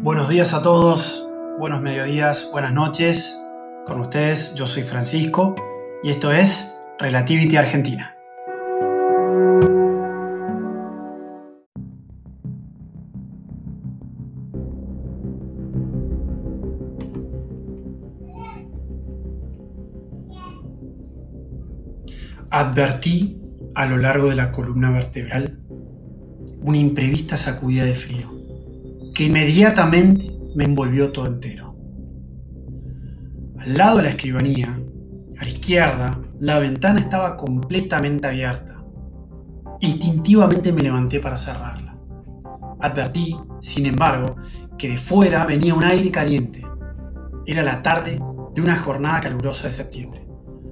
Buenos días a todos, buenos mediodías, buenas noches. Con ustedes, yo soy Francisco y esto es Relativity Argentina. Advertí a lo largo de la columna vertebral una imprevista sacudida de frío que inmediatamente me envolvió todo entero. Al lado de la escribanía, a la izquierda, la ventana estaba completamente abierta. Instintivamente me levanté para cerrarla. Advertí, sin embargo, que de fuera venía un aire caliente. Era la tarde de una jornada calurosa de septiembre.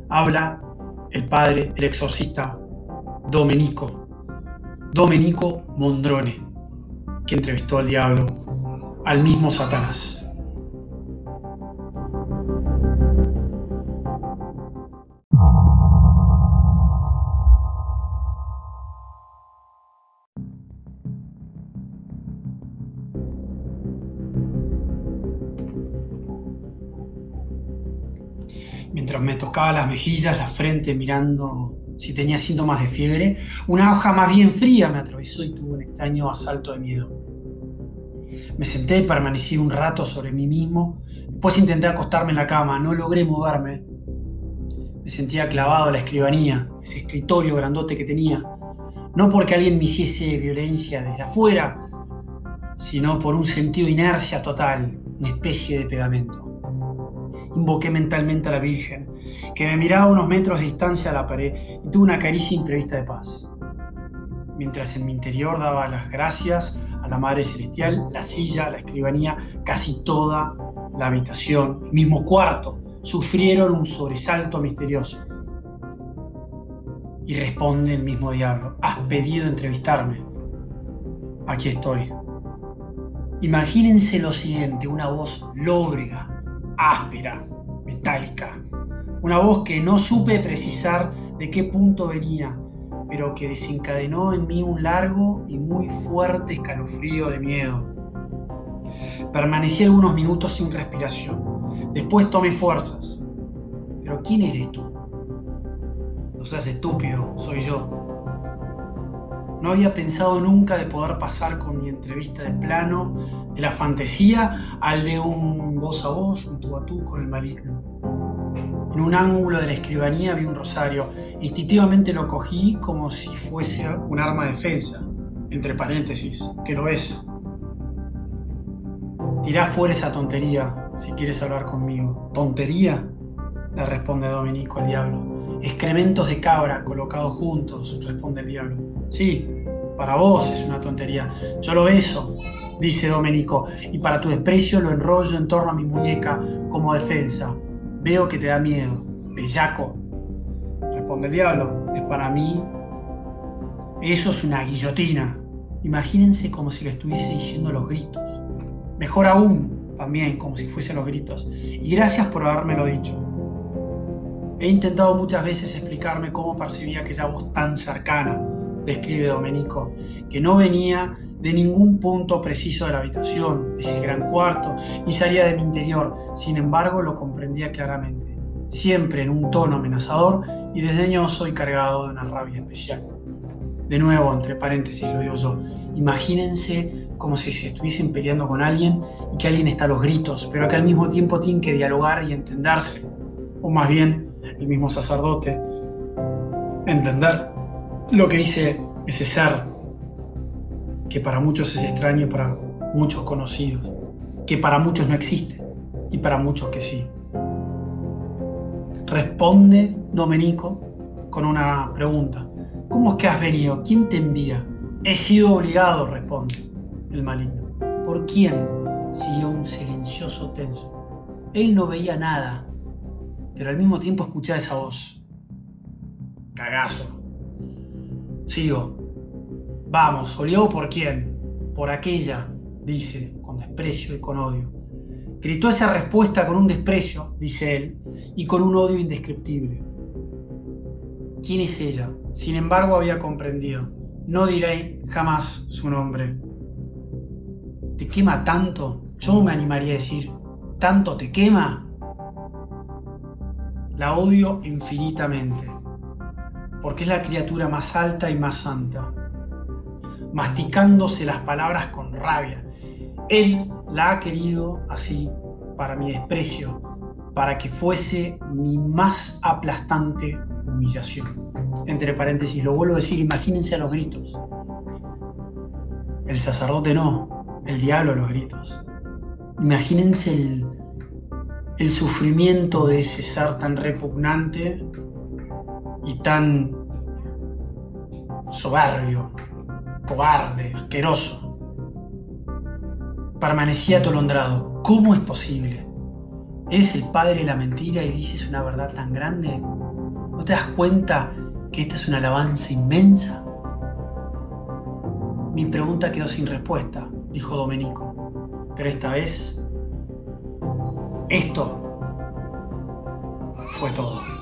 Habla el padre, el exorcista Domenico, Domenico Mondrone que entrevistó al diablo, al mismo Satanás. Mientras me tocaba las mejillas, la frente, mirando si tenía síntomas de fiebre, una hoja más bien fría me atravesó y tuve un extraño asalto de miedo. Me senté y permanecí un rato sobre mí mismo. Después intenté acostarme en la cama, no logré moverme. Me sentía clavado a la escribanía, ese escritorio grandote que tenía. No porque alguien me hiciese violencia desde afuera, sino por un sentido de inercia total, una especie de pegamento invoqué mentalmente a la Virgen, que me miraba a unos metros de distancia a la pared y tuve una caricia imprevista de paz. Mientras en mi interior daba las gracias a la Madre Celestial, la silla, la escribanía, casi toda la habitación, el mismo cuarto, sufrieron un sobresalto misterioso. Y responde el mismo diablo, has pedido entrevistarme. Aquí estoy. Imagínense lo siguiente, una voz lóbrega, áspera, metálica. Una voz que no supe precisar de qué punto venía, pero que desencadenó en mí un largo y muy fuerte escalofrío de miedo. Permanecí algunos minutos sin respiración. Después tomé fuerzas. ¿Pero quién eres tú? No seas estúpido, soy yo. No había pensado nunca de poder pasar con mi entrevista de plano de la fantasía al de un voz a voz, un tú a tú con el maligno. En un ángulo de la escribanía vi un rosario. Instintivamente lo cogí como si fuese un arma de defensa, entre paréntesis, que lo es. Tirá fuera esa tontería si quieres hablar conmigo. ¿Tontería? Le responde Domenico al diablo. Excrementos de cabra colocados juntos, responde el diablo. Sí, para vos es una tontería. Yo lo beso, dice Domenico, y para tu desprecio lo enrollo en torno a mi muñeca como defensa. Veo que te da miedo. Bellaco. Responde el diablo. Es para mí. Eso es una guillotina. Imagínense como si le estuviese diciendo los gritos. Mejor aún, también como si fuesen los gritos. Y gracias por habérmelo dicho. He intentado muchas veces explicarme cómo percibía aquella voz tan cercana, describe Domenico, que no venía de ningún punto preciso de la habitación, de ese gran cuarto, ni salía de mi interior. Sin embargo, lo comprendía claramente, siempre en un tono amenazador y desdeñoso y cargado de una rabia especial. De nuevo, entre paréntesis, lo digo yo, imagínense como si se estuviesen peleando con alguien y que alguien está a los gritos, pero que al mismo tiempo tienen que dialogar y entenderse, o más bien el mismo sacerdote, entender lo que dice ese ser, que para muchos es extraño, para muchos conocidos, que para muchos no existe y para muchos que sí. Responde Domenico con una pregunta. ¿Cómo es que has venido? ¿Quién te envía? He sido obligado, responde el maligno. ¿Por quién? Siguió un silencioso tenso. Él no veía nada, pero al mismo tiempo escuchaba esa voz. Cagazo. Sigo. Vamos, ¿olió por quién? Por aquella, dice, con desprecio y con odio. Gritó esa respuesta con un desprecio, dice él, y con un odio indescriptible. ¿Quién es ella? Sin embargo, había comprendido. No diré jamás su nombre. ¿Te quema tanto? yo me animaría a decir, ¿tanto te quema? La odio infinitamente, porque es la criatura más alta y más santa, masticándose las palabras con rabia. Él la ha querido así para mi desprecio, para que fuese mi más aplastante humillación. Entre paréntesis, lo vuelvo a decir, imagínense a los gritos. El sacerdote no, el diablo a los gritos. Imagínense el, el sufrimiento de ese ser tan repugnante y tan soberbio, cobarde, asqueroso. Permanecía atolondrado. ¿Cómo es posible? ¿Eres el padre de la mentira y dices una verdad tan grande? ¿No te das cuenta que esta es una alabanza inmensa? Mi pregunta quedó sin respuesta, dijo Domenico. Pero esta vez, esto fue todo.